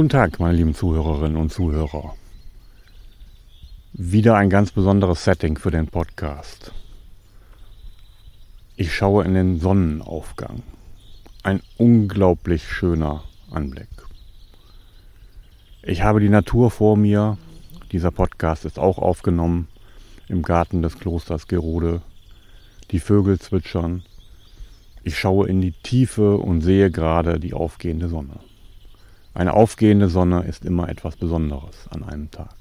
Guten Tag, meine lieben Zuhörerinnen und Zuhörer. Wieder ein ganz besonderes Setting für den Podcast. Ich schaue in den Sonnenaufgang. Ein unglaublich schöner Anblick. Ich habe die Natur vor mir. Dieser Podcast ist auch aufgenommen im Garten des Klosters Gerode. Die Vögel zwitschern. Ich schaue in die Tiefe und sehe gerade die aufgehende Sonne. Eine aufgehende Sonne ist immer etwas Besonderes an einem Tag.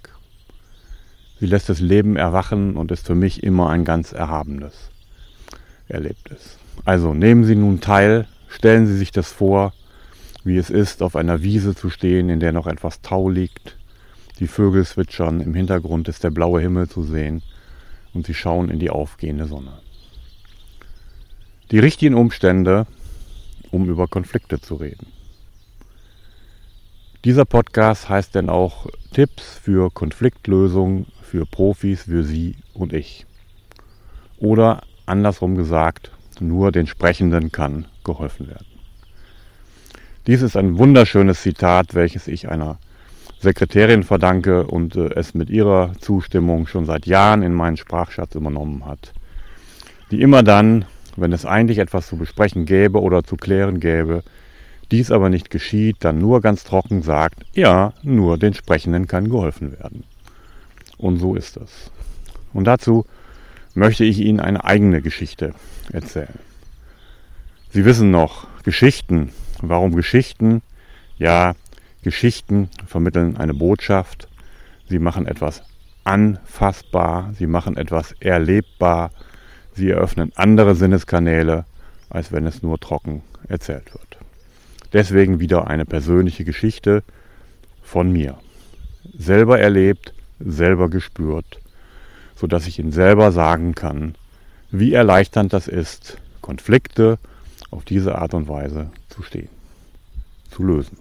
Sie lässt das Leben erwachen und ist für mich immer ein ganz erhabenes Erlebnis. Also nehmen Sie nun teil, stellen Sie sich das vor, wie es ist, auf einer Wiese zu stehen, in der noch etwas Tau liegt. Die Vögel zwitschern, im Hintergrund ist der blaue Himmel zu sehen und Sie schauen in die aufgehende Sonne. Die richtigen Umstände, um über Konflikte zu reden. Dieser Podcast heißt denn auch Tipps für Konfliktlösung für Profis, für Sie und ich. Oder andersrum gesagt, nur den Sprechenden kann geholfen werden. Dies ist ein wunderschönes Zitat, welches ich einer Sekretärin verdanke und äh, es mit ihrer Zustimmung schon seit Jahren in meinen Sprachschatz übernommen hat. Die immer dann, wenn es eigentlich etwas zu besprechen gäbe oder zu klären gäbe, dies aber nicht geschieht, dann nur ganz trocken sagt, ja, nur den Sprechenden kann geholfen werden. Und so ist es. Und dazu möchte ich Ihnen eine eigene Geschichte erzählen. Sie wissen noch, Geschichten. Warum Geschichten? Ja, Geschichten vermitteln eine Botschaft. Sie machen etwas anfassbar, sie machen etwas erlebbar, sie eröffnen andere Sinneskanäle, als wenn es nur trocken erzählt wird. Deswegen wieder eine persönliche Geschichte von mir. Selber erlebt, selber gespürt, sodass ich Ihnen selber sagen kann, wie erleichternd das ist, Konflikte auf diese Art und Weise zu stehen, zu lösen.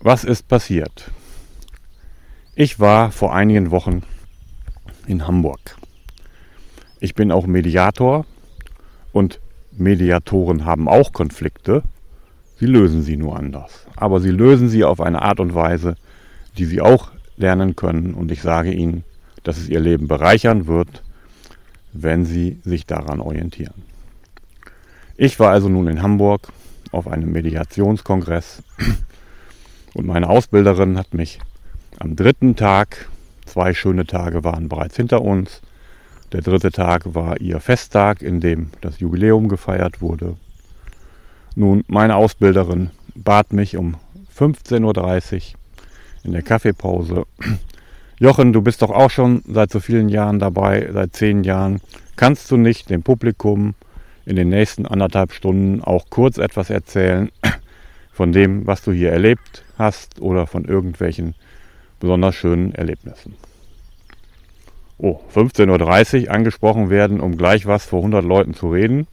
Was ist passiert? Ich war vor einigen Wochen in Hamburg. Ich bin auch Mediator und Mediatoren haben auch Konflikte, Sie lösen sie nur anders. Aber sie lösen sie auf eine Art und Weise, die sie auch lernen können. Und ich sage ihnen, dass es ihr Leben bereichern wird, wenn sie sich daran orientieren. Ich war also nun in Hamburg auf einem Mediationskongress und meine Ausbilderin hat mich am dritten Tag, zwei schöne Tage waren bereits hinter uns, der dritte Tag war ihr Festtag, in dem das Jubiläum gefeiert wurde. Nun, meine Ausbilderin bat mich um 15.30 Uhr in der Kaffeepause. Jochen, du bist doch auch schon seit so vielen Jahren dabei, seit zehn Jahren. Kannst du nicht dem Publikum in den nächsten anderthalb Stunden auch kurz etwas erzählen von dem, was du hier erlebt hast oder von irgendwelchen besonders schönen Erlebnissen? Oh, 15.30 Uhr angesprochen werden, um gleich was vor 100 Leuten zu reden.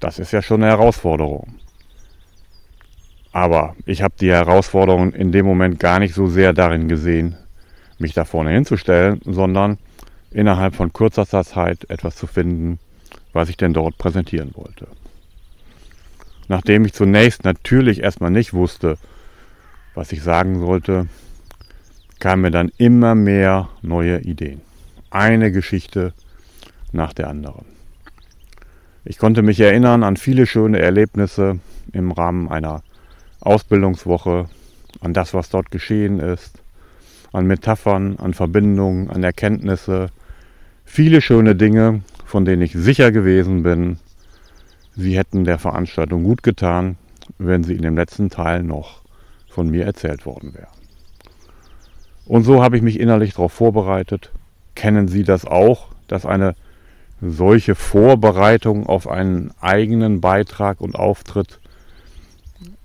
Das ist ja schon eine Herausforderung. Aber ich habe die Herausforderung in dem Moment gar nicht so sehr darin gesehen, mich da vorne hinzustellen, sondern innerhalb von kurzer Zeit etwas zu finden, was ich denn dort präsentieren wollte. Nachdem ich zunächst natürlich erstmal nicht wusste, was ich sagen sollte, kamen mir dann immer mehr neue Ideen. Eine Geschichte nach der anderen. Ich konnte mich erinnern an viele schöne Erlebnisse im Rahmen einer Ausbildungswoche, an das, was dort geschehen ist, an Metaphern, an Verbindungen, an Erkenntnisse, viele schöne Dinge, von denen ich sicher gewesen bin, sie hätten der Veranstaltung gut getan, wenn sie in dem letzten Teil noch von mir erzählt worden wären. Und so habe ich mich innerlich darauf vorbereitet. Kennen Sie das auch, dass eine solche Vorbereitung auf einen eigenen Beitrag und Auftritt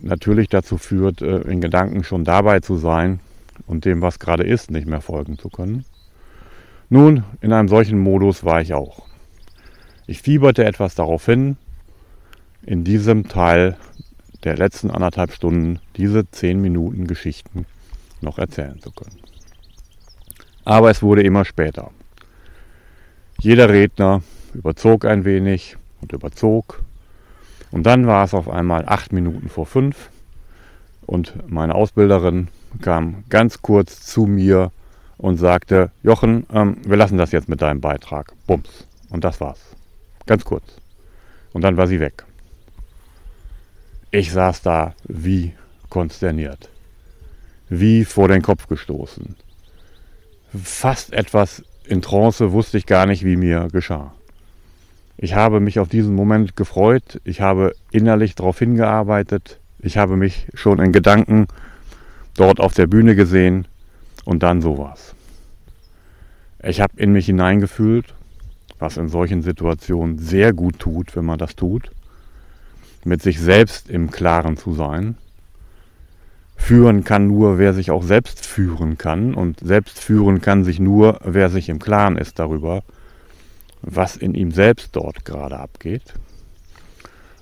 natürlich dazu führt, äh, in Gedanken schon dabei zu sein und dem, was gerade ist, nicht mehr folgen zu können. Nun, in einem solchen Modus war ich auch. Ich fieberte etwas darauf hin, in diesem Teil der letzten anderthalb Stunden diese zehn Minuten Geschichten noch erzählen zu können. Aber es wurde immer später. Jeder Redner überzog ein wenig und überzog. Und dann war es auf einmal acht Minuten vor fünf. Und meine Ausbilderin kam ganz kurz zu mir und sagte, Jochen, ähm, wir lassen das jetzt mit deinem Beitrag. Bums. Und das war's. Ganz kurz. Und dann war sie weg. Ich saß da wie konsterniert. Wie vor den Kopf gestoßen. Fast etwas in Trance wusste ich gar nicht, wie mir geschah. Ich habe mich auf diesen Moment gefreut. Ich habe innerlich darauf hingearbeitet. Ich habe mich schon in Gedanken dort auf der Bühne gesehen und dann sowas. Ich habe in mich hineingefühlt, was in solchen Situationen sehr gut tut, wenn man das tut, mit sich selbst im Klaren zu sein. Führen kann nur, wer sich auch selbst führen kann und selbst führen kann sich nur, wer sich im Klaren ist darüber, was in ihm selbst dort gerade abgeht.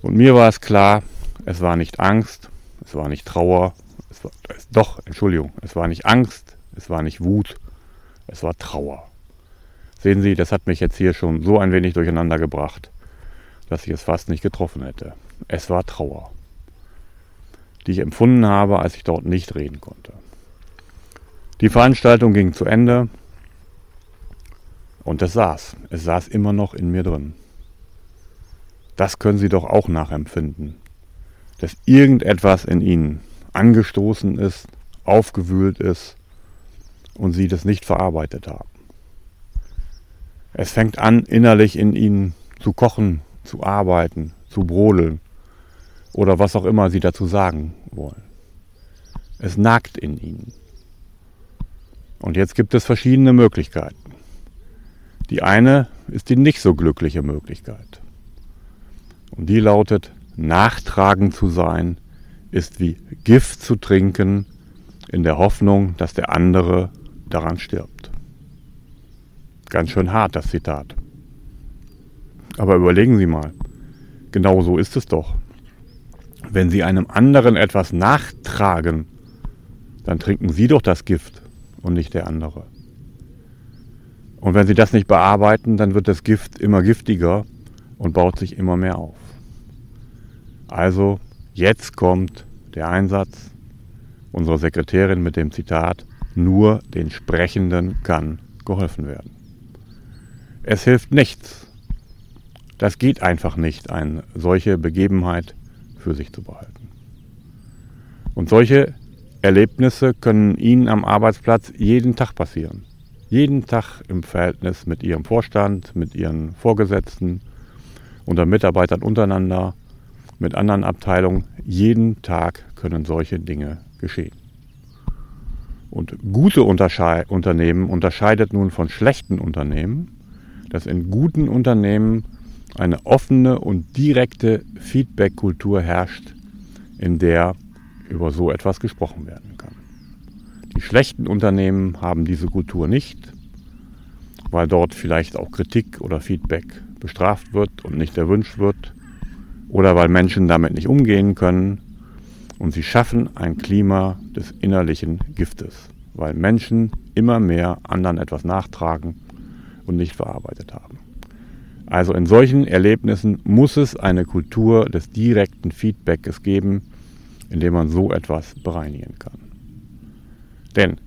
Und mir war es klar, es war nicht Angst, es war nicht Trauer, es war, es, doch, Entschuldigung, es war nicht Angst, es war nicht Wut, es war Trauer. Sehen Sie, das hat mich jetzt hier schon so ein wenig durcheinander gebracht, dass ich es fast nicht getroffen hätte. Es war Trauer, die ich empfunden habe, als ich dort nicht reden konnte. Die Veranstaltung ging zu Ende und es saß. Es saß immer noch in mir drin. Das können Sie doch auch nachempfinden, dass irgendetwas in Ihnen angestoßen ist, aufgewühlt ist und Sie das nicht verarbeitet haben. Es fängt an, innerlich in ihnen zu kochen, zu arbeiten, zu brodeln oder was auch immer sie dazu sagen wollen. Es nagt in ihnen. Und jetzt gibt es verschiedene Möglichkeiten. Die eine ist die nicht so glückliche Möglichkeit. Und die lautet, nachtragend zu sein, ist wie Gift zu trinken, in der Hoffnung, dass der andere daran stirbt. Ganz schön hart, das Zitat. Aber überlegen Sie mal, genau so ist es doch. Wenn Sie einem anderen etwas nachtragen, dann trinken Sie doch das Gift und nicht der andere. Und wenn Sie das nicht bearbeiten, dann wird das Gift immer giftiger und baut sich immer mehr auf. Also, jetzt kommt der Einsatz unserer Sekretärin mit dem Zitat, nur den Sprechenden kann geholfen werden. Es hilft nichts. Das geht einfach nicht, eine solche Begebenheit für sich zu behalten. Und solche Erlebnisse können Ihnen am Arbeitsplatz jeden Tag passieren. Jeden Tag im Verhältnis mit Ihrem Vorstand, mit Ihren Vorgesetzten, unter Mitarbeitern untereinander, mit anderen Abteilungen. Jeden Tag können solche Dinge geschehen. Und gute Untersche Unternehmen unterscheidet nun von schlechten Unternehmen dass in guten Unternehmen eine offene und direkte Feedback-Kultur herrscht, in der über so etwas gesprochen werden kann. Die schlechten Unternehmen haben diese Kultur nicht, weil dort vielleicht auch Kritik oder Feedback bestraft wird und nicht erwünscht wird, oder weil Menschen damit nicht umgehen können. Und sie schaffen ein Klima des innerlichen Giftes, weil Menschen immer mehr anderen etwas nachtragen und nicht verarbeitet haben. Also in solchen Erlebnissen muss es eine Kultur des direkten Feedbacks geben, in dem man so etwas bereinigen kann. Denn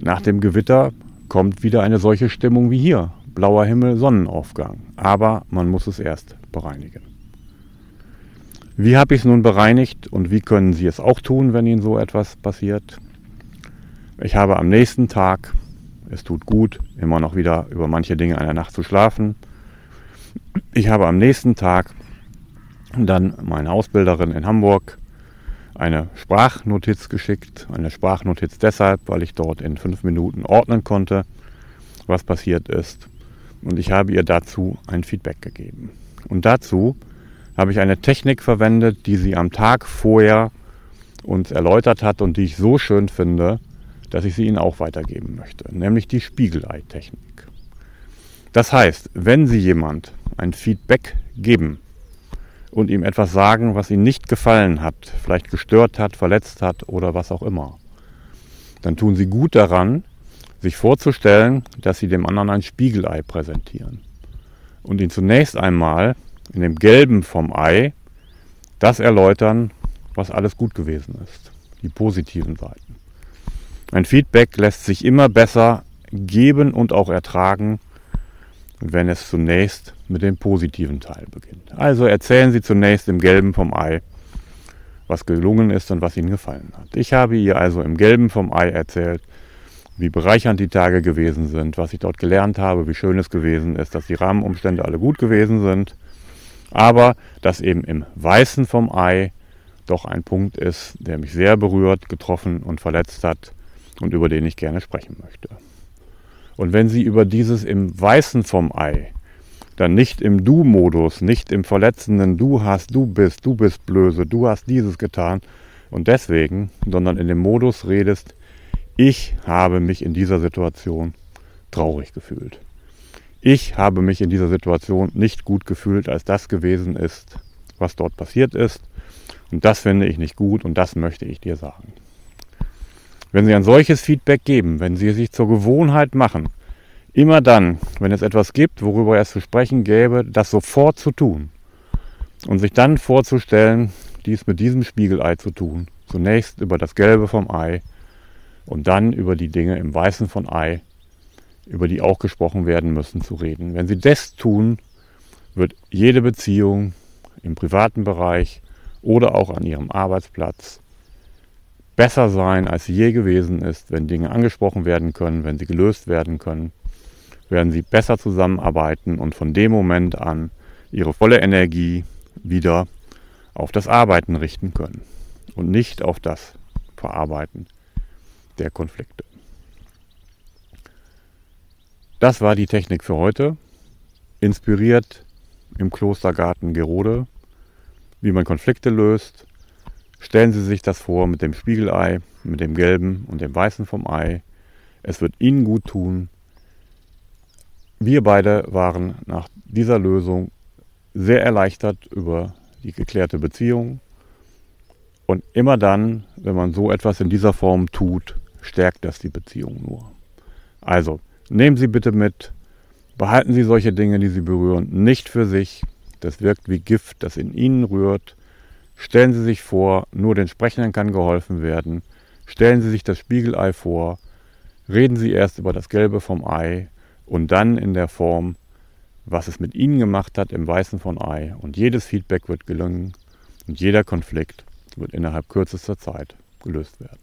nach dem Gewitter kommt wieder eine solche Stimmung wie hier. Blauer Himmel, Sonnenaufgang. Aber man muss es erst bereinigen. Wie habe ich es nun bereinigt und wie können Sie es auch tun, wenn Ihnen so etwas passiert? Ich habe am nächsten Tag es tut gut, immer noch wieder über manche Dinge einer Nacht zu schlafen. Ich habe am nächsten Tag dann meine Ausbilderin in Hamburg eine Sprachnotiz geschickt. Eine Sprachnotiz deshalb, weil ich dort in fünf Minuten ordnen konnte, was passiert ist. Und ich habe ihr dazu ein Feedback gegeben. Und dazu habe ich eine Technik verwendet, die sie am Tag vorher uns erläutert hat und die ich so schön finde, dass ich sie Ihnen auch weitergeben möchte, nämlich die Spiegelei-Technik. Das heißt, wenn Sie jemand ein Feedback geben und ihm etwas sagen, was Ihnen nicht gefallen hat, vielleicht gestört hat, verletzt hat oder was auch immer, dann tun Sie gut daran, sich vorzustellen, dass Sie dem anderen ein Spiegelei präsentieren und ihn zunächst einmal in dem Gelben vom Ei das erläutern, was alles gut gewesen ist. die positiven Seiten. Ein Feedback lässt sich immer besser geben und auch ertragen, wenn es zunächst mit dem positiven Teil beginnt. Also erzählen Sie zunächst im Gelben vom Ei, was gelungen ist und was Ihnen gefallen hat. Ich habe ihr also im Gelben vom Ei erzählt, wie bereichernd die Tage gewesen sind, was ich dort gelernt habe, wie schön es gewesen ist, dass die Rahmenumstände alle gut gewesen sind, aber dass eben im Weißen vom Ei doch ein Punkt ist, der mich sehr berührt, getroffen und verletzt hat und über den ich gerne sprechen möchte. Und wenn Sie über dieses im Weißen vom Ei, dann nicht im Du-Modus, nicht im verletzenden Du hast, du bist, du bist blöse, du hast dieses getan und deswegen, sondern in dem Modus redest, ich habe mich in dieser Situation traurig gefühlt. Ich habe mich in dieser Situation nicht gut gefühlt, als das gewesen ist, was dort passiert ist. Und das finde ich nicht gut und das möchte ich dir sagen. Wenn Sie ein solches Feedback geben, wenn Sie es sich zur Gewohnheit machen, immer dann, wenn es etwas gibt, worüber es zu sprechen gäbe, das sofort zu tun und sich dann vorzustellen, dies mit diesem Spiegelei zu tun, zunächst über das Gelbe vom Ei und dann über die Dinge im Weißen von Ei, über die auch gesprochen werden müssen, zu reden. Wenn Sie das tun, wird jede Beziehung im privaten Bereich oder auch an Ihrem Arbeitsplatz besser sein, als sie je gewesen ist, wenn Dinge angesprochen werden können, wenn sie gelöst werden können, werden sie besser zusammenarbeiten und von dem Moment an ihre volle Energie wieder auf das Arbeiten richten können und nicht auf das Verarbeiten der Konflikte. Das war die Technik für heute, inspiriert im Klostergarten Gerode, wie man Konflikte löst Stellen Sie sich das vor mit dem Spiegelei, mit dem gelben und dem weißen vom Ei. Es wird Ihnen gut tun. Wir beide waren nach dieser Lösung sehr erleichtert über die geklärte Beziehung. Und immer dann, wenn man so etwas in dieser Form tut, stärkt das die Beziehung nur. Also, nehmen Sie bitte mit, behalten Sie solche Dinge, die Sie berühren, nicht für sich. Das wirkt wie Gift, das in Ihnen rührt. Stellen Sie sich vor, nur den Sprechenden kann geholfen werden. Stellen Sie sich das Spiegelei vor. Reden Sie erst über das Gelbe vom Ei und dann in der Form, was es mit Ihnen gemacht hat im Weißen von Ei. Und jedes Feedback wird gelingen und jeder Konflikt wird innerhalb kürzester Zeit gelöst werden.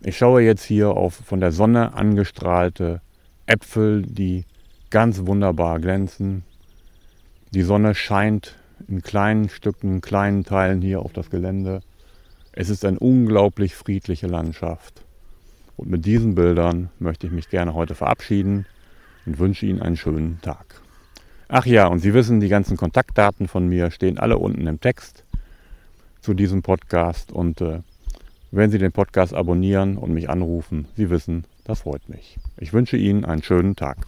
Ich schaue jetzt hier auf von der Sonne angestrahlte Äpfel, die ganz wunderbar glänzen. Die Sonne scheint in kleinen Stücken, kleinen Teilen hier auf das Gelände. Es ist eine unglaublich friedliche Landschaft. Und mit diesen Bildern möchte ich mich gerne heute verabschieden und wünsche Ihnen einen schönen Tag. Ach ja, und Sie wissen, die ganzen Kontaktdaten von mir stehen alle unten im Text zu diesem Podcast. Und äh, wenn Sie den Podcast abonnieren und mich anrufen, Sie wissen, das freut mich. Ich wünsche Ihnen einen schönen Tag.